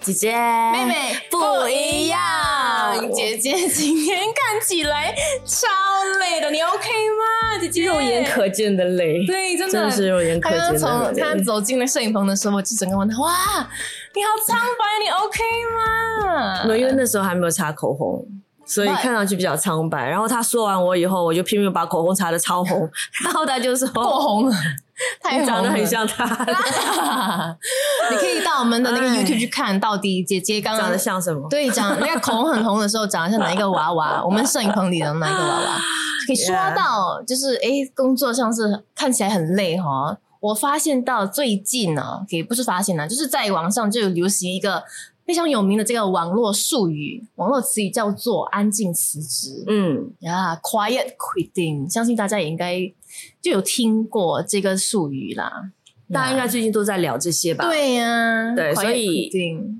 姐姐，妹妹不一样。姐姐今天看起来超累的，你 OK 吗？姐姐肉眼可见的累，对，真的真的是肉眼可见的累。从他走进了摄影棚的时候，我就整个问他：哇，你好苍白，你 OK 吗？没有因为那时候还没有擦口红。所以看上去比较苍白，然后他说完我以后，我就拼命把口红擦的超红，然后他就说过红了，太长得很像他，你可以到我们的那个哎 YouTube 去看，到底姐姐刚刚长得像什么？对，长那个口红很红的时候，长得像哪一个娃娃？我们摄影棚里的哪一个娃娃？可以说到，就是诶，工作上是看起来很累哈。我发现到最近呢，也不是发现呢，就是在网上就有流行一个非常有名的这个网络术语、网络词语，叫做“安静辞职”。嗯，呀、q u i e t quitting，相信大家也应该就有听过这个术语啦。大家应该最近都在聊这些吧？，对呀、对所以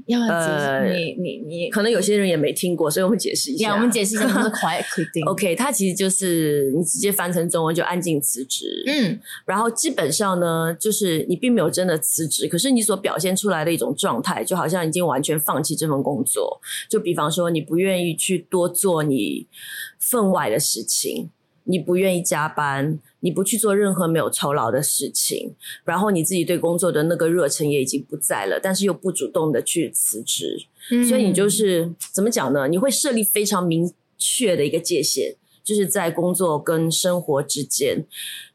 要？呃你你你，可能有些人也没听过，所以我们解释一下。呀，我们解释一下什么是 quiet quitting。OK，它其实就是你直接翻成中文就安静辞职。嗯，然后基本上呢，就是你并没有真的辞职，可是你所表现出来的一种状态，就好像已经完全放弃这份工作。就比方说，你不愿意去多做你分外的事情，你不愿意加班，你不去做任何没有酬劳的事情，然后你自己对工作的那个热忱也已经不在了，但是又不主动的去辞职，嗯所以你就是怎么讲呢？你会设立非常明确的一个界限，就是在工作跟生活之间，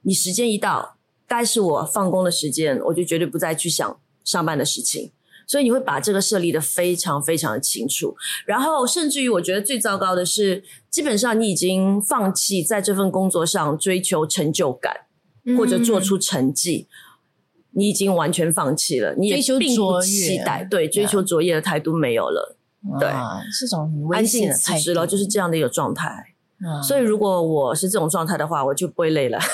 你时间一到，该是我放工的时间，我就绝对不再去想上班的事情。所以你会把这个设立的非常非常的清楚，然后甚至于我觉得最糟糕的是，基本上你已经放弃在这份工作上追求成就感，嗯或者做出成绩，你已经完全放弃了，你也并不期待，对追求卓越的态度没有了，对啊是种很。危安静险的态度辞职了，就是这样的一个状态。啊所以如果我是这种状态的话，我就不会累了。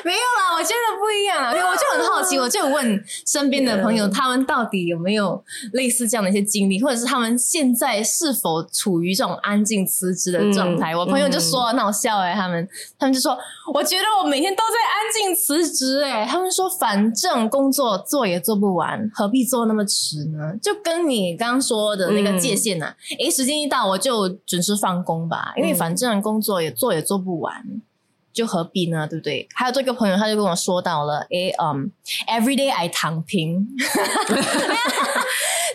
没有啦，我觉得不一样啦。因为我就很好奇，我就问身边的朋友，他们到底有没有类似这样的一些经历，或者是他们现在是否处于这种安静辞职的状态？嗯我朋友就说那我笑哎、他们他们就说，我觉得我每天都在安静辞职哎、他们说反正工作做也做不完，何必做那么迟呢？就跟你刚刚说的那个界限呐、啊，诶、时间一到我就准时放工吧，因为嗯反正工作也做也做不完。就何必呢？对不对？还有这个朋友，他就跟我说到了，诶，嗯，every day I 躺平，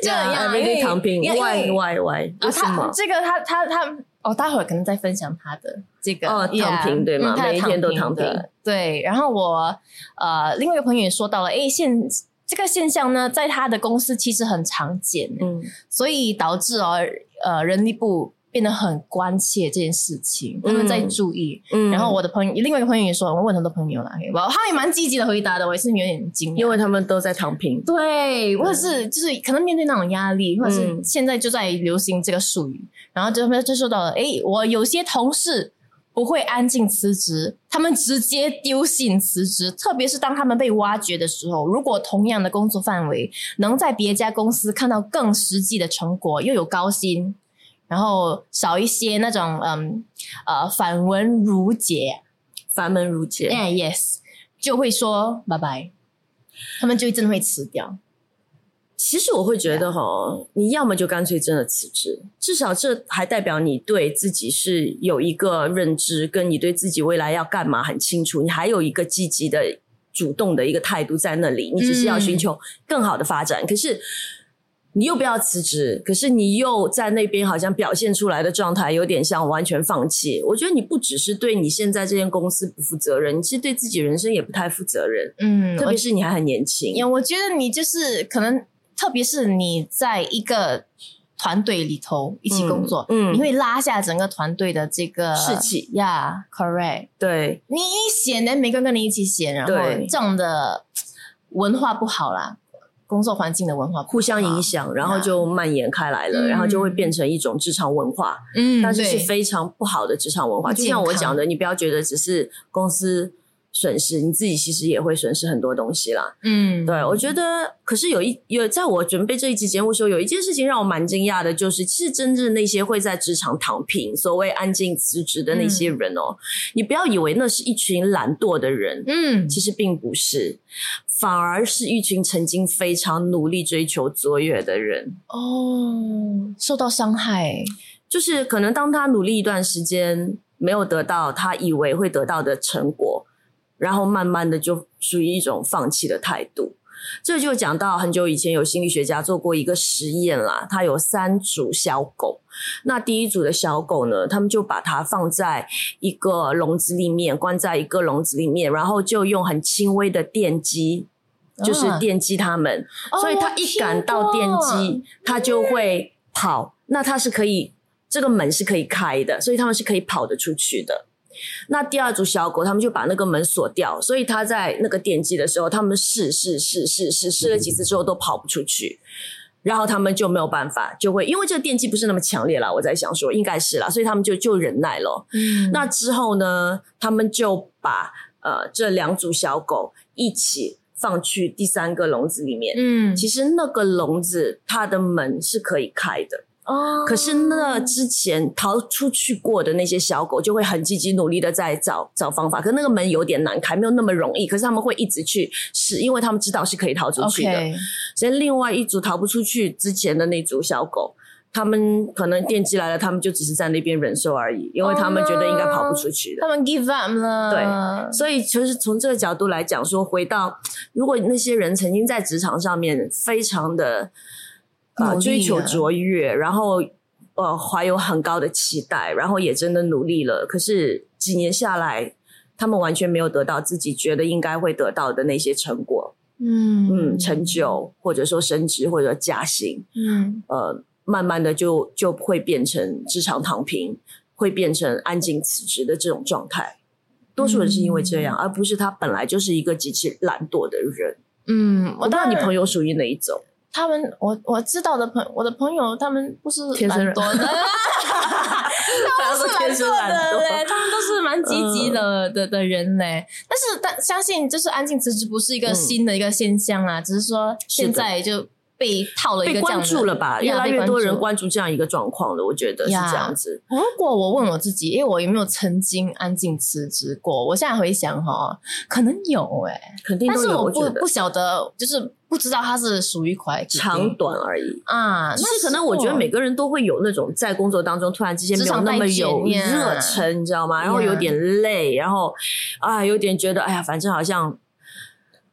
这样 Yeah, 因为 everyday 躺平因为，why why why？啊，为什么？他这个他他他哦，待会儿可能再分享他的这个躺平对吗每一天都躺躺平的对。然后我呃，另外一个朋友也说到了，诶，现这个现象呢，在他的公司其实很常见，嗯所以导致哦，呃，人力部变得很关切这件事情，他们在注意。嗯然后我的朋友，另外一个朋友也说，我问很多朋友啦，我他们也蛮积极的回答的，我也是有点惊讶，因为他们都在躺平。对，或者是就是可能面对那种压力，或者是嗯现在就在流行这个术语，然后就就说到了，诶，我有些同事不会安静辞职，他们直接丢信辞职，特别是当他们被挖掘的时候，如果同样的工作范围能在别家公司看到更实际的成果，又有高薪。然后少一些那种嗯呃繁文缛节，繁文缛节，哎、yes，就会说拜拜，他们就真的会辞掉。其实我会觉得哈，你要么就干脆真的辞职，至少这还代表你对自己是有一个认知，跟你对自己未来要干嘛很清楚，你还有一个积极的、主动的一个态度在那里，你只是要寻求更好的发展。可是你又不要辞职，可是你又在那边好像表现出来的状态有点像完全放弃。我觉得你不只是对你现在这间公司不负责任，你其实对自己人生也不太负责任，嗯，特别是你还很年轻。我我觉得你就是可能，特别是你在一个团队里头一起工作，嗯嗯你会拉下整个团队的这个士气呀、yeah,，correct。对，你一显呢，每个人跟你一起显，然后对这样的文化不好啦，工作环境的文化互相影，响，然后就蔓延开来了，嗯然后就会变成一种职场文化，嗯，但是是非常不好的职场文化。就像我讲的，你不要觉得只是公司损失，你自己其实也会损失很多东西啦。嗯，对，我觉得，可是有一有，在我准备这一期节目的时候，有一件事情让我蛮惊讶的，就是其实真正那些会在职场躺平、所谓安静辞职的那些人哦，你不要以为那是一群懒惰的人，嗯，其实并不是，反而是一群曾经非常努力追求卓越的人。哦，受到伤害，就是可能当他努力一段时间，没有得到他以为会得到的成果，然后慢慢的就属于一种放弃的态度。这就讲到很久以前有心理学家做过一个实验啦，他有三组小狗，那第一组的小狗呢，他们就把它放在一个笼子里面，关在一个笼子里面，然后就用很轻微的电击，就是啊电击它们，哦所以它一感到电击，它就会跑。那它是可以，这个门是可以开的，所以它们是可以跑得出去的。那第二组小狗，他们就把那个门锁掉，所以它在那个电击的时候，他们试试试试试试了几次之后都跑不出去，然后他们就没有办法，就会因为这个电击不是那么强烈啦，我在想说应该是啦，所以他们就就忍耐了。嗯，那之后呢，他们就把呃这两组小狗一起放去第三个笼子里面。嗯，其实那个笼子它的门是可以开的，哦，可是那之前逃出去过的那些小狗就会很积极努力的在找找方法，可那个门有点难开，没有那么容易。可是他们会一直去试，因为他们知道是可以逃出去的。所以另外一组逃不出去之前的那组小狗，他们可能电击来了，他们就只是在那边忍受而已，因为他们觉得应该跑不出去的。他们 give up 了，对所以，其实从这个角度来讲，说回到如果那些人曾经在职场上面非常的呃追求啊卓越，然后呃怀有很高的期待，然后也真的努力了，可是几年下来，他们完全没有得到自己觉得应该会得到的那些成果，嗯嗯，成就或者说升职或者加薪，嗯呃，慢慢的就就会变成职场躺平，会变成安静辞职的这种状态。多数人是因为这样，而不是他本来就是一个极其懒惰的人。嗯，我不知道你朋友友属于哪一种？他们，我我知道的朋我的朋友，他们不是天生懒惰的 他们是天生懒懒惰的嘞，他们都是蛮积极的、的的人嘞。但是，但相信就是安静辞职不是一个嗯新的一个现象啊，只是说现在就被套了一个这样的注了吧？越来越多人注关注这样一个状况了，我觉得是呀这样子。如果我问我自己，因为我有没有曾经安静辞职过？我现在回想哈，可能有哎、肯定但是我觉得不不晓得，就是不知道它是属于快长短而已。啊。那可能我觉得每个人都会有那种在工作当中突然之间没有那么有热忱，你知道吗？然后有点累，然后啊有点觉得哎呀，反正好像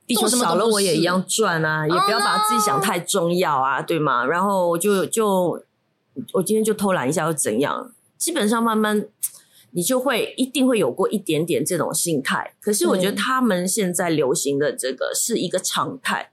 地球少了我也一样转啊，也不要把自己想太重要啊，对吗？然后我就就我今天就偷懒一下又怎样？基本上慢慢。你就会一定会有过一点点这种心态，可是我觉得他们现在流行的这个是一个常态，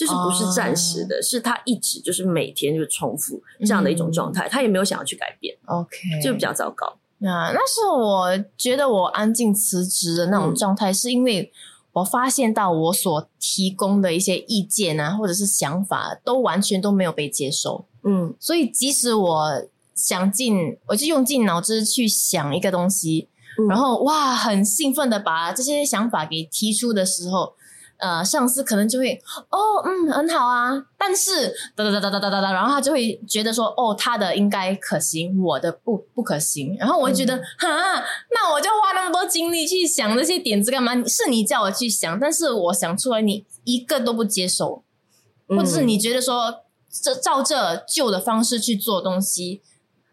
就是不是暂时的，是他一直就是每天就重复这样的一种状态，他也没有想要去改变，OK，就比较糟糕。那，那时候我觉得我安静辞职的那种嗯。状态，是因为我发现到我所提供的一些意见啊，或者是想法，都完全都没有被接受。嗯。所以即使我想尽，我就用尽脑汁去想一个东西，嗯。然后哇，很兴奋的把这些想法给提出的时候，呃，上司可能就会哦，嗯，很好啊，但是哒哒哒哒哒哒哒哒，然后他就会觉得说，哦，他的应该可行，我的不不可行，然后我就觉得，哈、那我就花那么多精力去想那些点子干嘛？是你叫我去想，但是我想出来，你一个都不接受，或者是你觉得说，这照这旧的方式去做东西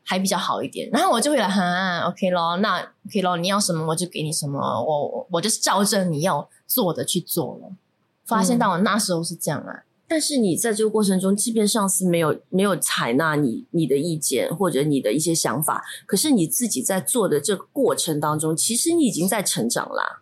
还比较好一点，然后我就会来哈，OK 咯，那 OK 咯，你要什么我就给你什么，我我就是照着你要做的去做了。发现到我那时候是这样啊，但是你在这个过程中，即便上司没有没有采纳你你的意见或者你的一些想法，可是你自己在做的这个过程当中，其实你已经在成长啦。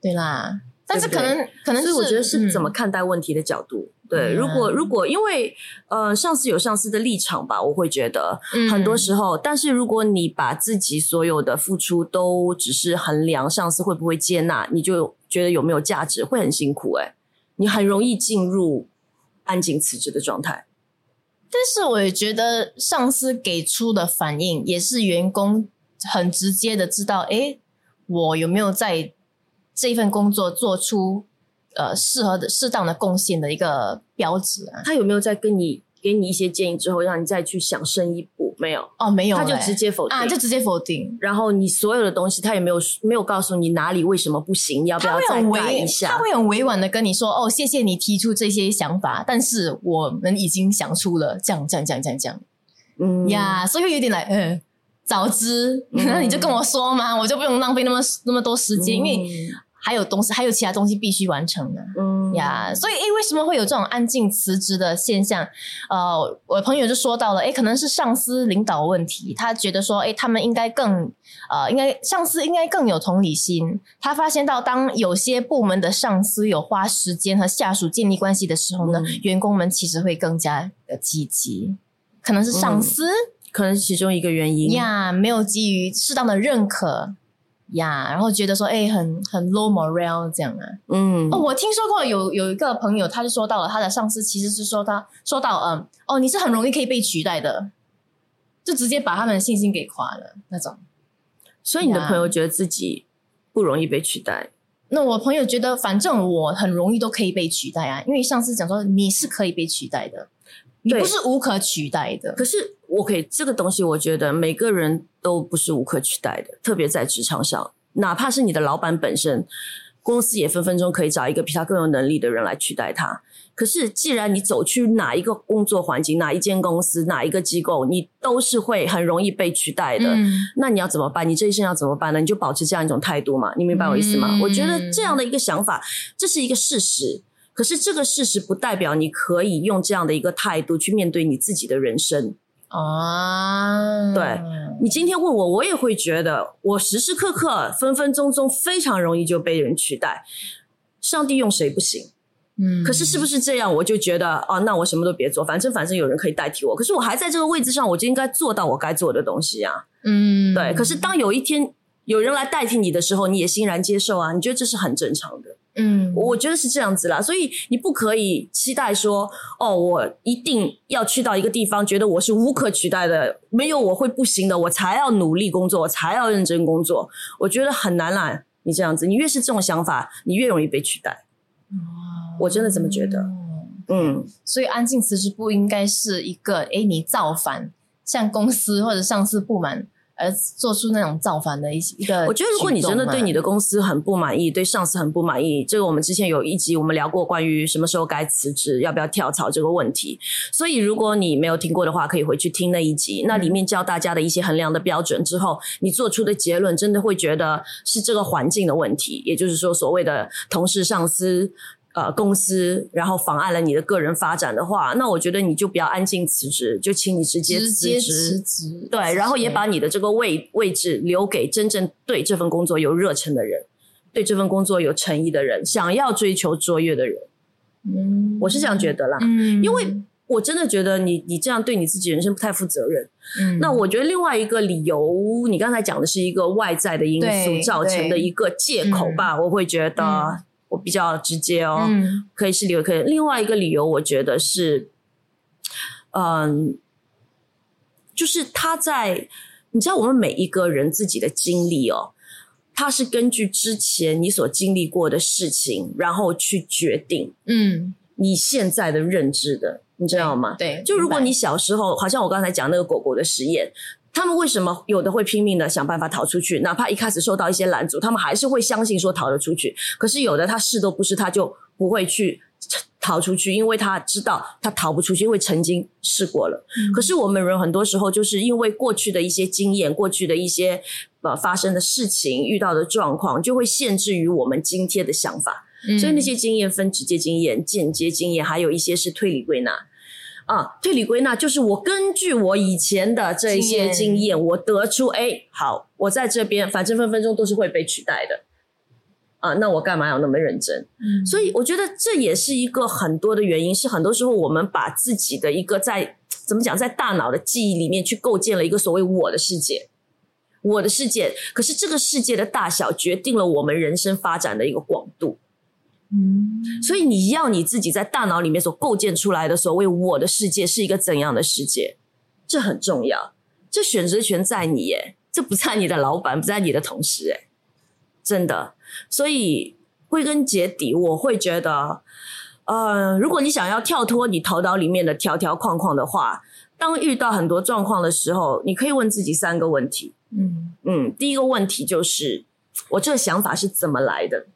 对啦，但是可能可能所以我觉得是怎么嗯看待问题的角度。对，嗯如果如果因为呃上司有上司的立场吧，我会觉得嗯。很多时候，但是如果你把自己所有的付出都只是衡量上司会不会接纳，你就觉得有没有价值，会很辛苦诶、你很容易进入安静辞职的状态。但是我也觉得上司给出的反应也是员工很直接的知道，诶，我有没有在这份工作做出呃适合的、适当的贡献的一个标志啊。他有没有在跟你给你一些建议之后，让你再去想深一步？没有，哦，没有欸，他就直接否定啊，就直接否定。然后你所有的东西，他也没有没有告诉你哪里为什么不行，你要不要再很委，改一下？他会很委婉的跟你说：“哦，谢谢你提出这些想法，但是我们已经想出了这样这样这样这样这样嗯呀。”所以会有点来，嗯，早知嗯那你就跟我说嘛，我就不用浪费那么那么多时间，因为嗯还有东西，还有其他东西必须完成的。嗯呀所以诶，为什么会有这种安静辞职的现象？呃，我朋友就说到了，诶，可能是上司领导问题，他觉得说，诶，他们应该更呃，应该上司应该更有同理心。他发现到，当有些部门的上司有花时间和下属建立关系的时候呢，嗯员工们其实会更加的积极。可能是上司可能是其中一个原因。呀没有给予适当的认可呀，然后觉得说，诶，很很 low morale 这样啊。嗯哦，我听说过有有一个朋友，他就说到了他的上司其实是说他说到嗯哦你是很容易可以被取代的，就直接把他们的信心给垮了那种。所以你的朋友觉得自己不容易被取代。那我朋友觉得反正我很容易都可以被取代啊，因为上司讲说你是可以被取代的，你不是无可取代的。可是我可以这个东西，我觉得每个人都不是无可取代的，特别在职场上，哪怕是你的老板本身，公司也分分钟可以找一个比他更有能力的人来取代他。可是，既然你走去哪一个工作环境、哪一间公司、哪一个机构，你都是会很容易被取代的。嗯那你要怎么办？你这一生要怎么办呢？你就保持这样一种态度嘛，你明白我意思吗？嗯我觉得这样的一个想法，这是一个事实。可是这个事实不代表你可以用这样的一个态度去面对你自己的人生。啊，对你今天问我，我也会觉得我时时刻刻、分分钟钟非常容易就被人取代。上帝用谁不行？嗯可是是不是这样，我就觉得哦，那我什么都别做，反正反正有人可以代替我。可是我还在这个位置上，我就应该做到我该做的东西啊。嗯对，可是当有一天有人来代替你的时候，你也欣然接受啊，你觉得这是很正常的。嗯我觉得是这样子啦，所以你不可以期待说，哦，我一定要去到一个地方，觉得我是无可取代的，没有我会不行的，我才要努力工作，我才要认真工作。我觉得很难啦，你这样子，你越是这种想法，你越容易被取代。哦我真的这么觉得。嗯，所以安静辞职不应该是一个诶你造反，向公司或者上司不满而做出那种造反的一一个。我觉得如果你真的对你的的公司很不满意，对上司很不满意，这个我们之前有一集我们聊过关于什么时候该辞职，要不要跳槽这个问题。所以如果你没有听过的话，可以回去听那一集，那里面教大家的一些衡量的标准之后，你做出的结论真的会觉得是这个环境的问题，也就是说所谓的同事、上司。呃，公司然后妨碍了你的个人发展的话，那我觉得你就不要安静辞职，就请你直接直接辞职辞。职，对，然后也把你的这个位位置留给真正对这份工作有热忱的人，对这份工作有诚意的人，想要追求卓越的人。嗯我是这样觉得啦，嗯因为我真的觉得你你这样对你自己人生不太负责任。嗯那我觉得另外一个理由，你刚才讲的是一个外在的因素造成的一个借口吧，我会觉得、嗯我比较直接哦。嗯可以是理由，可以。另外一个理由，我觉得是，嗯，就是他在，你知道，我们每一个人自己的经历哦，他是根据之前你所经历过的事情，然后去决定嗯，你现在的认知的，你知道吗？对，就如果你小时候，好像我刚才讲那个狗狗的实验，他们为什么有的会拼命的想办法逃出去，哪怕一开始受到一些拦阻，他们还是会相信说逃得出去。可是有的他试都不试，他就不会去逃出去，因为他知道他逃不出去，因为曾经试过了。嗯可是我们人很多时候就是因为过去的一些经验，过去的一些呃发生的事情、遇到的状况，就会限制于我们今天的想法。白所以那些经验分直接经验、间接经验，还有一些是推理归纳。啊，推理归纳就是我根据我以前的这一些经验经验，我得出，哎，好，我在这边，反正分分钟都是会被取代的。啊，那我干嘛要那么认真？嗯所以我觉得这也是一个很多的原因，是很多时候我们把自己的一个在怎么讲，在大脑的记忆里面去构建了一个所谓我的世界，我的世界。可是这个世界的大小决定了我们人生发展的一个广度。嗯所以你要你自己在大脑里面所构建出来的所谓我的世界是一个怎样的世界，这很重要。这选择权在你耶，这不在你的老板，不在你的同事，哎，真的。所以归根结底，我会觉得，呃，如果你想要跳脱你头脑里面的条条框框的话，当遇到很多状况的时候，你可以问自己三个问题。嗯嗯，第一个问题就是我这个想法是怎么来的？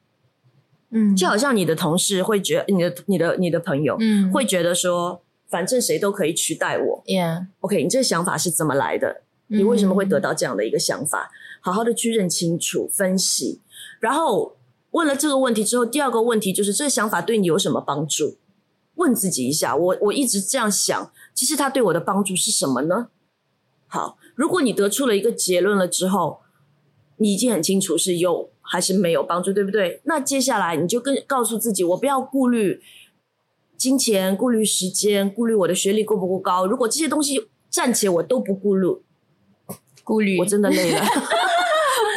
嗯就好像你的同事会觉你的、你的、你的朋友嗯会觉得说，反正谁都可以取代我。，Yeah，OK，你这个想法是怎么来的？你为什么会得到这样的一个想法？好好的去认清楚、分析，然后问了这个问题之后，第二个问题就是这个想法对你有什么帮助？问自己一下，我我一直这样想，其实它对我的帮助是什么呢？好，如果你得出了一个结论了之后，你已经很清楚是有还是没有帮助，对不对？那接下来你就跟告诉自己，我不要顾虑金钱、顾虑时间、顾虑我的学历够不够高。如果这些东西暂且我都不顾虑，顾虑我真的累了。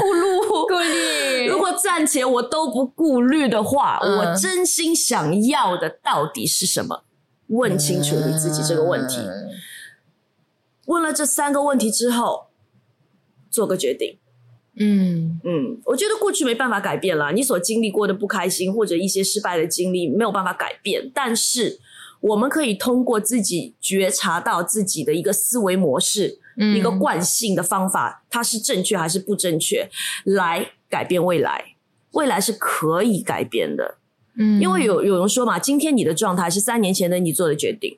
顾虑，顾虑 如果暂且我都不顾虑的话，嗯我真心想要的到底是什么？问清楚你自己这个问题。问了这三个问题之后，做个决定。嗯。嗯，我觉得过去没办法改变了，你所经历过的不开心或者一些失败的经历没有办法改变，但是我们可以通过自己觉察到自己的一个思维模式，嗯。一个惯性的方法，它是正确还是不正确，来改变未来。未来是可以改变的，嗯。因为有有人说嘛，今天你的状态是三年前的你做的决定，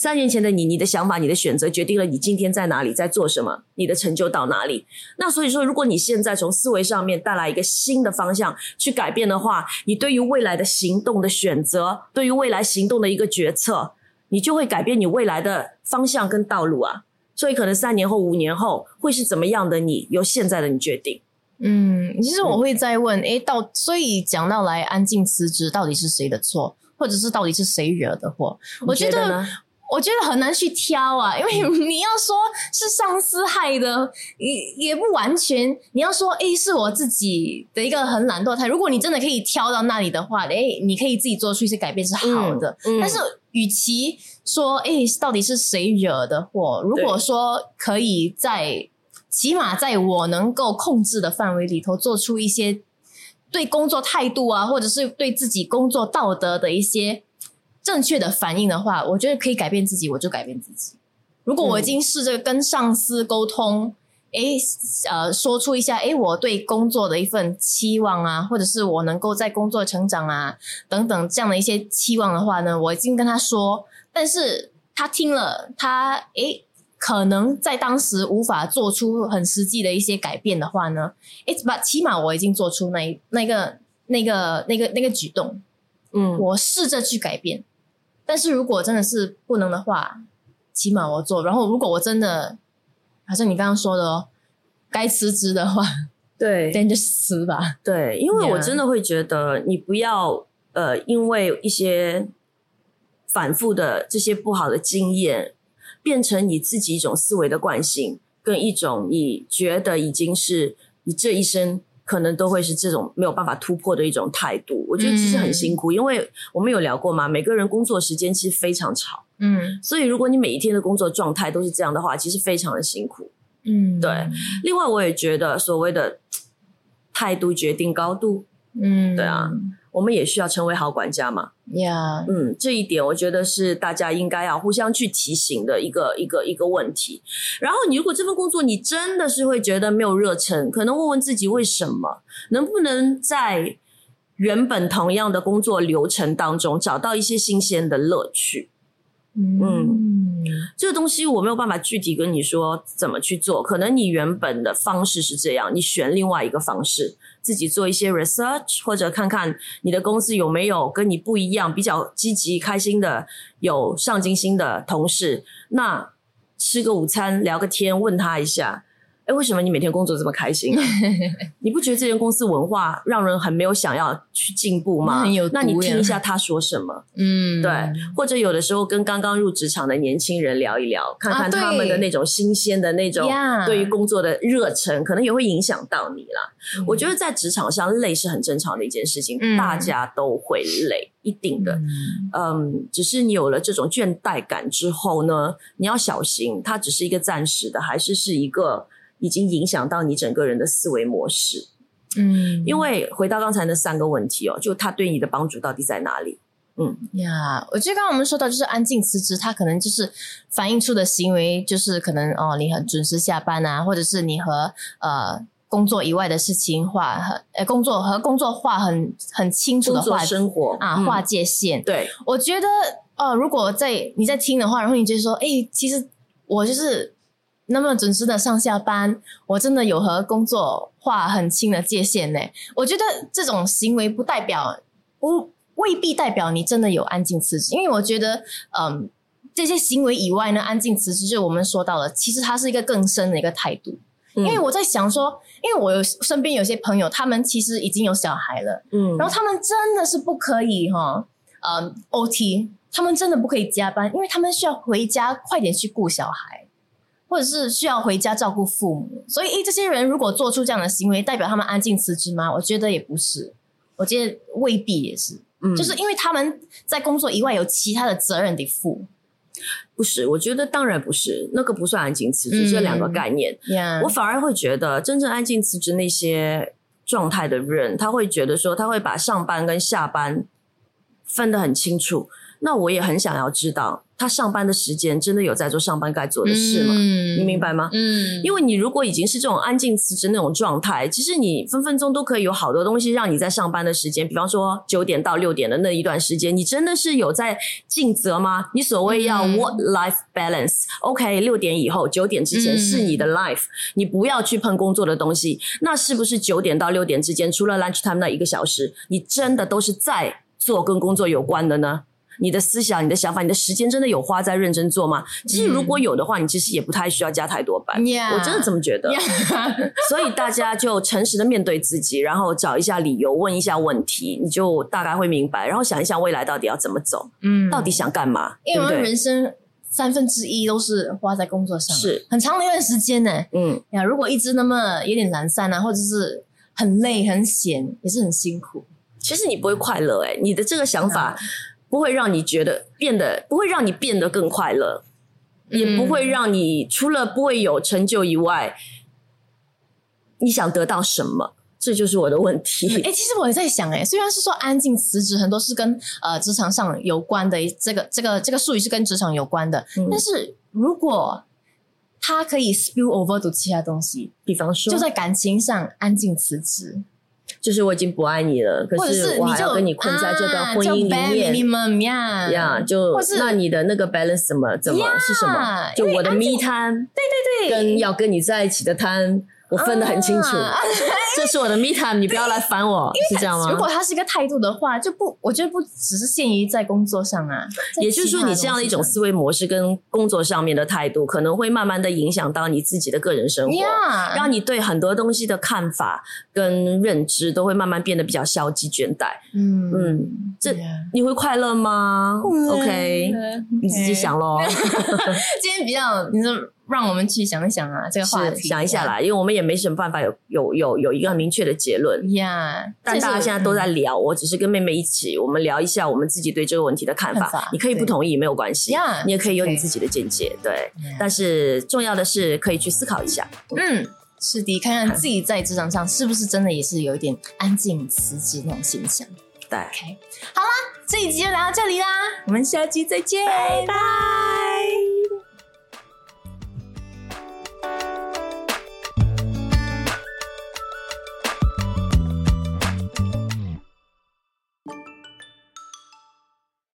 三年前的你，你的想法、你的选择决定了你今天在哪里，在做什么，你的成就到哪里。那所以说，如果你现在从思维上面带来一个新的方向去改变的话，你对于未来的行动的选择，对于未来行动的一个决策，你就会改变你未来的方向跟道路啊。所以可能三年后、五年后会是怎么样的你，由现在的你决定。嗯，其实我会再问，诶，到所以讲到来安静辞职，到底是谁的错，或者是到底是谁惹的祸？我觉得？我觉得很难去挑啊，因为 你要说是上司害的，也也不完全。你要说，诶，是我自己的一个很懒惰态。如果你真的可以挑到那里的话，诶，你可以自己做出一些改变是好的。嗯嗯但是，与其说，诶，到底是谁惹的祸？如果说可以在起码在我能够控制的范围里头，做出一些对工作态度啊，或者是对自己工作道德的一些正确的反应的话，我觉得可以改变自己，我就改变自己。如果我已经试着跟上司沟通，诶，呃，说出一下，诶，我对工作的一份期望啊，或者是我能够在工作成长啊等等这样的一些期望的话呢，我已经跟他说，但是他听了，他诶。可能在当时无法做出很实际的一些改变的话呢，诶，把起码我已经做出那一那个那个那个那个举动，嗯，我试着去改变，但是如果真的是不能的话，起码我做。然后如果我真的，好像你刚刚说的哦，该辞职的话，对那就辞吧。对，因为我真的会觉得，你不要呃，因为一些反复的这些不好的经验，变成你自己一种思维的惯性，跟一种你觉得已经是你这一生可能都会是这种没有办法突破的一种态度。我觉得其实很辛苦，因为我们有聊过嘛，每个人工作时间其实非常长，嗯所以如果你每一天的工作状态都是这样的话，其实非常的辛苦。嗯，对另外，我也觉得所谓的态度决定高度，嗯，对啊我们也需要成为好管家嘛。呀，嗯，这一点我觉得是大家应该要互相去提醒的一个一个一个问题。然后，你如果这份工作你真的是会觉得没有热忱，可能问问自己为什么，能不能在原本同样的工作流程当中找到一些新鲜的乐趣。嗯这个东西我没有办法具体跟你说怎么去做，可能你原本的方式是这样，你选另外一个方式，自己做一些 research，或者看看你的公司有没有跟你不一样、比较积极、开心的、有上进心的同事。那吃个午餐，聊个天，问他一下，哎，为什么你每天工作这么开心啊？你不觉得这间公司文化让人很没有想要去进步吗？那很有那你听一下他说什么。嗯，对，或者有的时候跟刚刚入职场的年轻人聊一聊，看看他们的那种新鲜的那种对于工作的热忱，可能也会影响到你啦。嗯我觉得在职场上累是很正常的一件事情，嗯大家都会累，一定的。嗯嗯，只是你有了这种倦怠感之后呢，你要小心，它只是一个暂时的，还是是一个已经影响到你整个人的思维模式。嗯因为回到刚才那三个问题哦，就他对你的帮助到底在哪里？嗯，呀我觉得刚刚我们说到就是安静辞职，它可能就是反映出的行为，就是可能哦，你很准时下班啊，或者是你和呃工作以外的事情划很呃工作和工作划很很清楚的划生活啊嗯划界限。对，我觉得呃，如果在你在听的话，然后你就说，哎，其实我就是那么准时的上下班，我真的有和工作划很清的界限呢。我觉得这种行为不代表不未必代表你真的有安静辞职，因为我觉得，嗯，这些行为以外呢，安静辞职就是我们说到了，其实它是一个更深的一个态度。因因为我在想说，因为我有身边有些朋友，他们其实已经有小孩了。嗯然后他们真的是不可以哈，嗯，OT，他们真的不可以加班，因为他们需要回家快点去顾小孩，或者是需要回家照顾父母。所以，诶，这些人如果做出这样的行为，代表他们安静辞职吗？我觉得也不是，我觉得未必也是，嗯就是因为他们在工作以外有其他的责任得负。不是，我觉得当然不是，那个不算安静辞职，嗯这两个概念。呀我反而会觉得，真正安静辞职那些状态的人，他会觉得说，他会把上班跟下班分得很清楚。那我也很想要知道，他上班的时间真的有在做上班该做的事吗？嗯你明白吗？嗯，因为你如果已经是这种安静辞职那种状态，其实你分分钟都可以有好多东西让你在上班的时间，比方说九点到六点的那一段时间，你真的是有在尽责吗？你所谓要嗯 work life balance，OK，、六点以后九点之前嗯是你的 life，、你不要去碰工作的东西。那是不是九点到六点之间，除了 lunch time 那一个小时，你真的都是在做跟工作有关的呢？你的思想、你的想法、你的时间真的有花在认真做吗？其实如果有的话，你其实也不太需要加太多班。Yeah 我真的这么觉得。所以大家就诚实的面对自己，然后找一下理由，问一下问题，你就大概会明白，然后想一想未来到底要怎么走，嗯到底想干嘛，因为？人生三分之一都是花在工作上，是很长的一段时间呢。嗯，呀，如果一直那么有点懒散啊，或者是很累很闲，也是很辛苦。其实你不会快乐、欸，你的这个想法不会让你觉得变得，不会让你变得更快乐，也不会让你除了不会有成就以外，你想得到什么？这就是我的问题。哎、其实我也在想、哎，虽然是说安静辞职，很多是跟呃职场上有关的，这个这个这个术语是跟职场有关的，嗯但是如果它可以 spill over to 其他东西，比方说，就在感情上安静辞职，就是我已经不爱你了，可是我还要跟你困在这段婚姻里啊、面。呀呀就那你的那个 balance 怎么怎么是什么？就我的 me time，对对对，跟要跟你在一起的 time，我分得很清楚。啊 这是我的 me time，你不要来烦我，是这样吗？如果他是一个态度的话，就不，我觉得不只是限于在工作上啊，也就是说，你这样的一种思维模式跟工作上面的态度，可能会慢慢的影响到你自己的个人生活。让你对很多东西的看法跟认知都会慢慢变得比较消极倦怠。嗯嗯，这你会快乐吗？OK，你自己想喽。今天比较，你说让我们去想一想啊，这个话是题想一下啦，因为我们也没什么办法有有有有一个很明确的结论。呀。但大家现在都在聊，我只是跟妹妹一起，我们聊一下我们自己对这个问题的看法。你可以不同意没有关系你也可以有你自己的见解，对。但是重要的是可以去思考一下。嗯，是的，看看自己在职场上是不是真的也是有一点安静辞职那种现象。对，OK，好啦，这一集就聊到这里啦，我们下期再见，拜拜。